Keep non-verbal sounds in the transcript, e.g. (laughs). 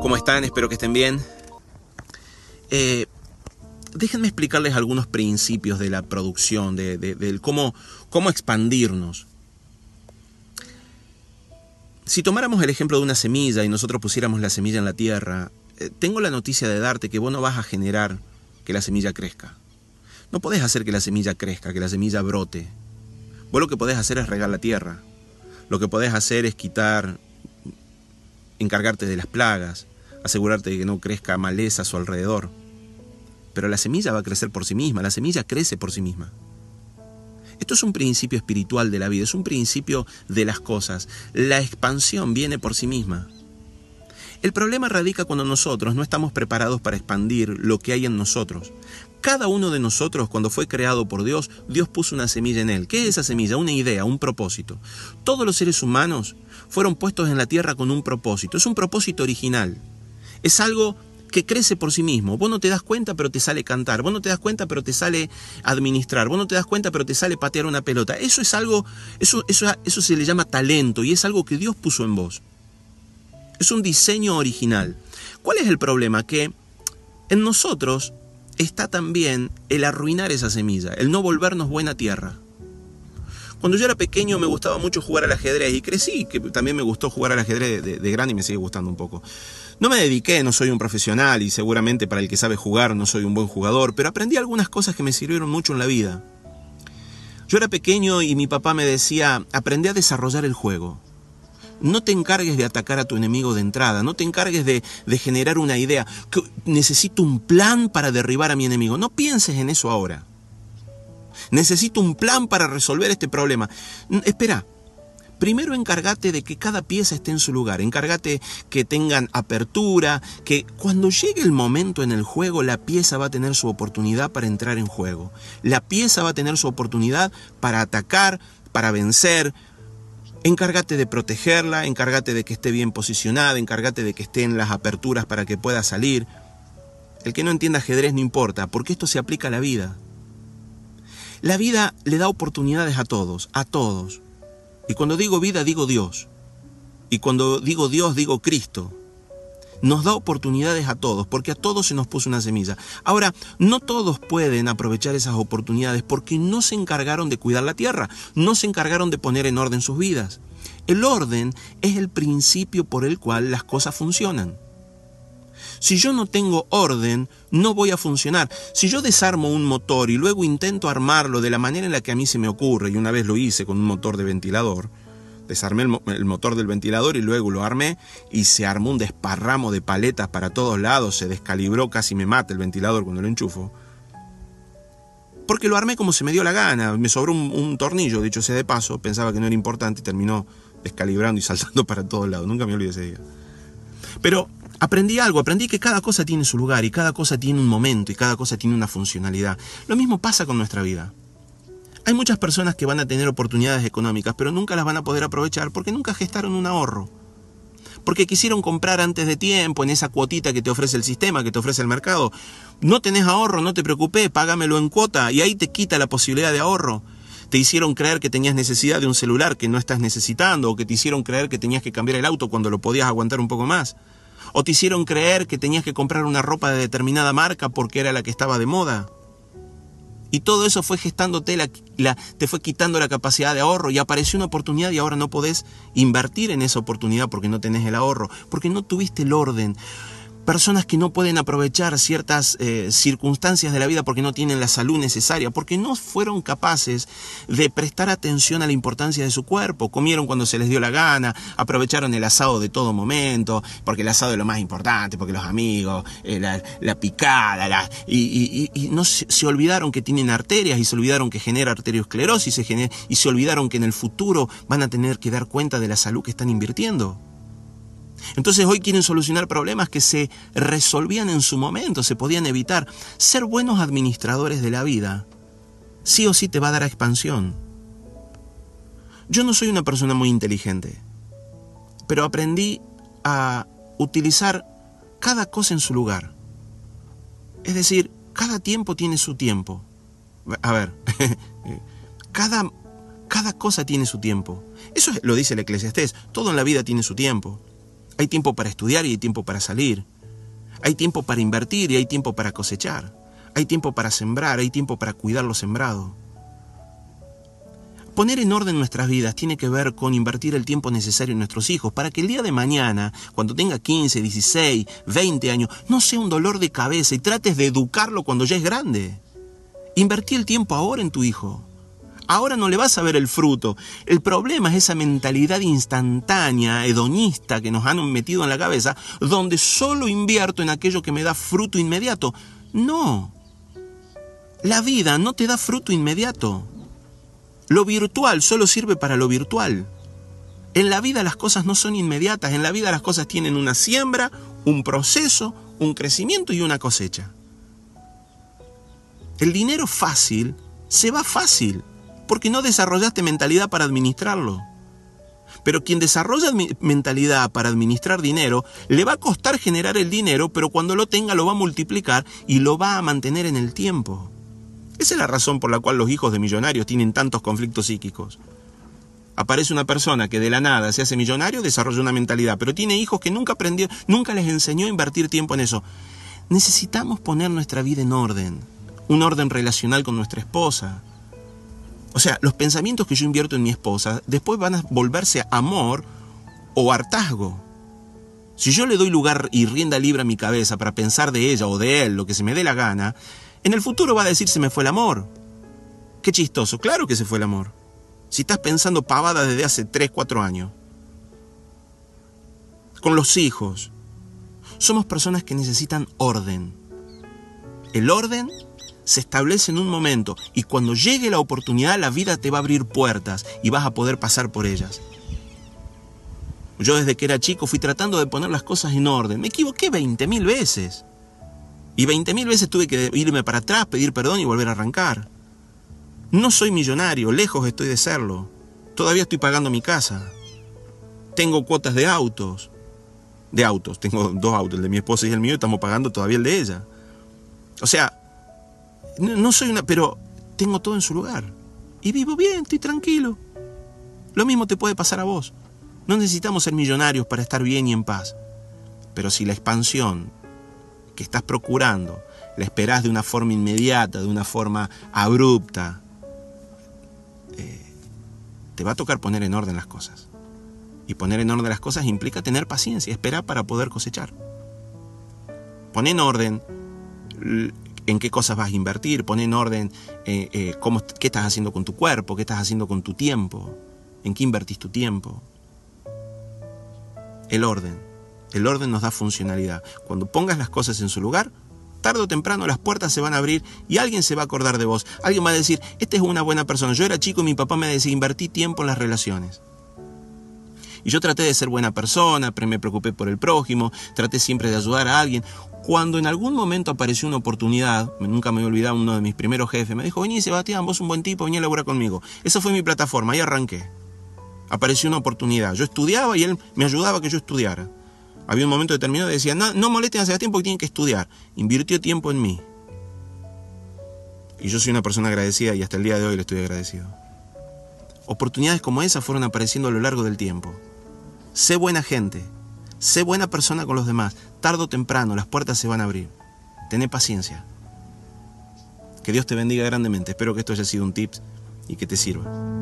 ¿Cómo están? Espero que estén bien. Eh, déjenme explicarles algunos principios de la producción, de, cómo, cómo expandirnos. Si tomáramos el ejemplo de una semilla y nosotros pusiéramos la semilla en la tierra, eh, tengo la noticia de darte que vos no vas a generar que la semilla crezca. No podés hacer que la semilla crezca, que la semilla brote. Vos lo que podés hacer es regar la tierra. Lo que podés hacer es quitar, encargarte de las plagas, asegurarte de que no crezca maleza a su alrededor. Pero la semilla va a crecer por sí misma, la semilla crece por sí misma. Esto es un principio espiritual de la vida, es un principio de las cosas. La expansión viene por sí misma. El problema radica cuando nosotros no estamos preparados para expandir lo que hay en nosotros. Cada uno de nosotros, cuando fue creado por Dios, Dios puso una semilla en él. ¿Qué es esa semilla? Una idea, un propósito. Todos los seres humanos fueron puestos en la tierra con un propósito. Es un propósito original. Es algo que crece por sí mismo. Vos no te das cuenta, pero te sale cantar. Vos no te das cuenta, pero te sale administrar. Vos no te das cuenta, pero te sale patear una pelota. Eso es algo, eso, eso, eso se le llama talento y es algo que Dios puso en vos. Es un diseño original. ¿Cuál es el problema? Que en nosotros está también el arruinar esa semilla, el no volvernos buena tierra. Cuando yo era pequeño me gustaba mucho jugar al ajedrez y crecí, que también me gustó jugar al ajedrez de, de grande y me sigue gustando un poco. No me dediqué, no soy un profesional y seguramente para el que sabe jugar no soy un buen jugador, pero aprendí algunas cosas que me sirvieron mucho en la vida. Yo era pequeño y mi papá me decía, aprende a desarrollar el juego. No te encargues de atacar a tu enemigo de entrada, no te encargues de, generar una idea. Que necesito un plan para derribar a mi enemigo. No pienses en eso ahora. Necesito un plan para resolver este problema. Espera, primero encárgate de que cada pieza esté en su lugar, encárgate que tengan apertura, que cuando llegue el momento en el juego la pieza va a tener su oportunidad para entrar en juego. La pieza va a tener su oportunidad para atacar, para vencer. Encárgate de protegerla, encárgate de que esté bien posicionada, encárgate de que esté en las aperturas para que pueda salir. El que no entienda ajedrez no importa, porque esto se aplica a la vida. La vida le da oportunidades a todos, a todos. Y cuando digo vida, digo Dios. Y cuando digo Dios, digo Cristo. Nos da oportunidades a todos, porque a todos se nos puso una semilla. Ahora, no todos pueden aprovechar esas oportunidades porque no se encargaron de cuidar la tierra, no se encargaron de poner en orden sus vidas. El orden es el principio por el cual las cosas funcionan. Si yo no tengo orden, no voy a funcionar. Si yo desarmo un motor y luego intento armarlo de la manera en la que a mí se me ocurre, y una vez lo hice con un motor de ventilador, desarmé el, motor del ventilador y luego lo armé y se armó un desparramo de paletas para todos lados, se descalibró, casi me mata el ventilador cuando lo enchufo. Porque lo armé como se me dio la gana, me sobró un, un tornillo, dicho sea de paso, pensaba que no era importante y terminó descalibrando y (laughs) saltando para todos lados, nunca me olvidé ese día. Pero aprendí algo, aprendí que cada cosa tiene su lugar y cada cosa tiene un momento y cada cosa tiene una funcionalidad. Lo mismo pasa con nuestra vida. Hay muchas personas que van a tener oportunidades económicas, pero nunca las van a poder aprovechar porque nunca gestaron un ahorro. Porque quisieron comprar antes de tiempo en esa cuotita que te ofrece el sistema, que te ofrece el mercado. No tenés ahorro, no te preocupes, págamelo en cuota y ahí te quita la posibilidad de ahorro. Te hicieron creer que tenías necesidad de un celular que no estás necesitando o que te hicieron creer que tenías que cambiar el auto cuando lo podías aguantar un poco más o te hicieron creer que tenías que comprar una ropa de determinada marca porque era la que estaba de moda. Y todo eso fue gestándote, la, te fue quitando la capacidad de ahorro y apareció una oportunidad y ahora no podés invertir en esa oportunidad porque no tenés el ahorro, porque no tuviste el orden personas que no pueden aprovechar ciertas eh, circunstancias de la vida porque no tienen la salud necesaria, porque no fueron capaces de prestar atención a la importancia de su cuerpo, comieron cuando se les dio la gana, aprovecharon el asado de todo momento, porque el asado es lo más importante, porque los amigos, eh, la, picada, la, y, no se, olvidaron que tienen arterias y se olvidaron que genera arteriosclerosis y y se olvidaron que en el futuro van a tener que dar cuenta de la salud que están invirtiendo. Entonces hoy quieren solucionar problemas que se resolvían en su momento, se podían evitar. Ser buenos administradores de la vida sí o sí te va a dar expansión. Yo no soy una persona muy inteligente, pero aprendí a utilizar cada cosa en su lugar. Es decir, cada tiempo tiene su tiempo. A ver, (laughs) Cada, cada cosa tiene su tiempo. Eso lo dice el Eclesiastés. Todo en la vida tiene su tiempo. Hay tiempo para estudiar y hay tiempo para salir. Hay tiempo para invertir y hay tiempo para cosechar. Hay tiempo para sembrar, hay tiempo para cuidar lo sembrado. Poner en orden nuestras vidas tiene que ver con invertir el tiempo necesario en nuestros hijos para que el día de mañana, cuando tenga 15, 16, 20 años, no sea un dolor de cabeza y trates de educarlo cuando ya es grande. Invertí el tiempo ahora en tu hijo. Ahora no le vas a ver el fruto. El problema es esa mentalidad instantánea, hedonista que nos han metido en la cabeza, donde solo invierto en aquello que me da fruto inmediato. No. La vida no te da fruto inmediato. Lo virtual solo sirve para lo virtual. En la vida las cosas no son inmediatas, en la vida las cosas tienen una siembra, un proceso, un crecimiento y una cosecha. El dinero fácil se va fácil, porque no desarrollaste mentalidad para administrarlo. Pero quien desarrolla mentalidad para administrar dinero, le va a costar generar el dinero, pero cuando lo tenga lo va a multiplicar y lo va a mantener en el tiempo. Esa es la razón por la cual los hijos de millonarios tienen tantos conflictos psíquicos. Aparece una persona que de la nada se hace millonario, desarrolla una mentalidad, pero tiene hijos que nunca aprendió, nunca les enseñó a invertir tiempo en eso. Necesitamos poner nuestra vida en orden, un orden relacional con nuestra esposa. O sea, los pensamientos que yo invierto en mi esposa después van a volverse amor o hartazgo. Si yo le doy lugar y rienda libre a mi cabeza para pensar de ella o de él lo que se me dé la gana, en el futuro va a decir se me fue el amor. Qué chistoso, claro que se fue el amor. Si estás pensando pavada desde hace 3, 4 años. Con los hijos. Somos personas que necesitan orden. El orden se establece en un momento y cuando llegue la oportunidad la vida te va a abrir puertas y vas a poder pasar por ellas. Yo desde que era chico fui tratando de poner las cosas en orden. Me equivoqué 20 mil veces. Y 20.000 veces tuve que irme para atrás, pedir perdón y volver a arrancar. No soy millonario, lejos estoy de serlo. Todavía estoy pagando mi casa. Tengo cuotas de autos. De autos, tengo dos autos, el de mi esposa y el mío, y estamos pagando todavía el de ella. O sea, no soy una, pero tengo todo en su lugar. Y vivo bien, estoy tranquilo. Lo mismo te puede pasar a vos. No necesitamos ser millonarios para estar bien y en paz. Pero si la expansión que estás procurando, la esperás de una forma inmediata, de una forma abrupta, eh, te va a tocar poner en orden las cosas. Y poner en orden las cosas implica tener paciencia, esperar para poder cosechar. Pon en orden en qué cosas vas a invertir, pon en orden eh, eh, cómo, qué estás haciendo con tu cuerpo, qué estás haciendo con tu tiempo, en qué invertís tu tiempo. El orden. El orden nos da funcionalidad. Cuando pongas las cosas en su lugar, tarde o temprano las puertas se van a abrir y alguien se va a acordar de vos. Alguien va a decir, este es una buena persona. Yo era chico y mi papá me decía, invertí tiempo en las relaciones. Y yo traté de ser buena persona, me preocupé por el prójimo, traté siempre de ayudar a alguien. Cuando en algún momento apareció una oportunidad, nunca me he olvidado, uno de mis primeros jefes me dijo, vení Sebastián, vos un buen tipo, vení a laburar conmigo. Esa fue mi plataforma, ahí arranqué. Apareció una oportunidad. Yo estudiaba y él me ayudaba a que yo estudiara. Había un momento determinado que decía, no, no molesten a Sebastián porque tienen que estudiar. Invirtió tiempo en mí. Y yo soy una persona agradecida y hasta el día de hoy le estoy agradecido. Oportunidades como esas fueron apareciendo a lo largo del tiempo. Sé buena gente, sé buena persona con los demás. Tardo o temprano las puertas se van a abrir. Tené paciencia. Que Dios te bendiga grandemente. Espero que esto haya sido un tip y que te sirva.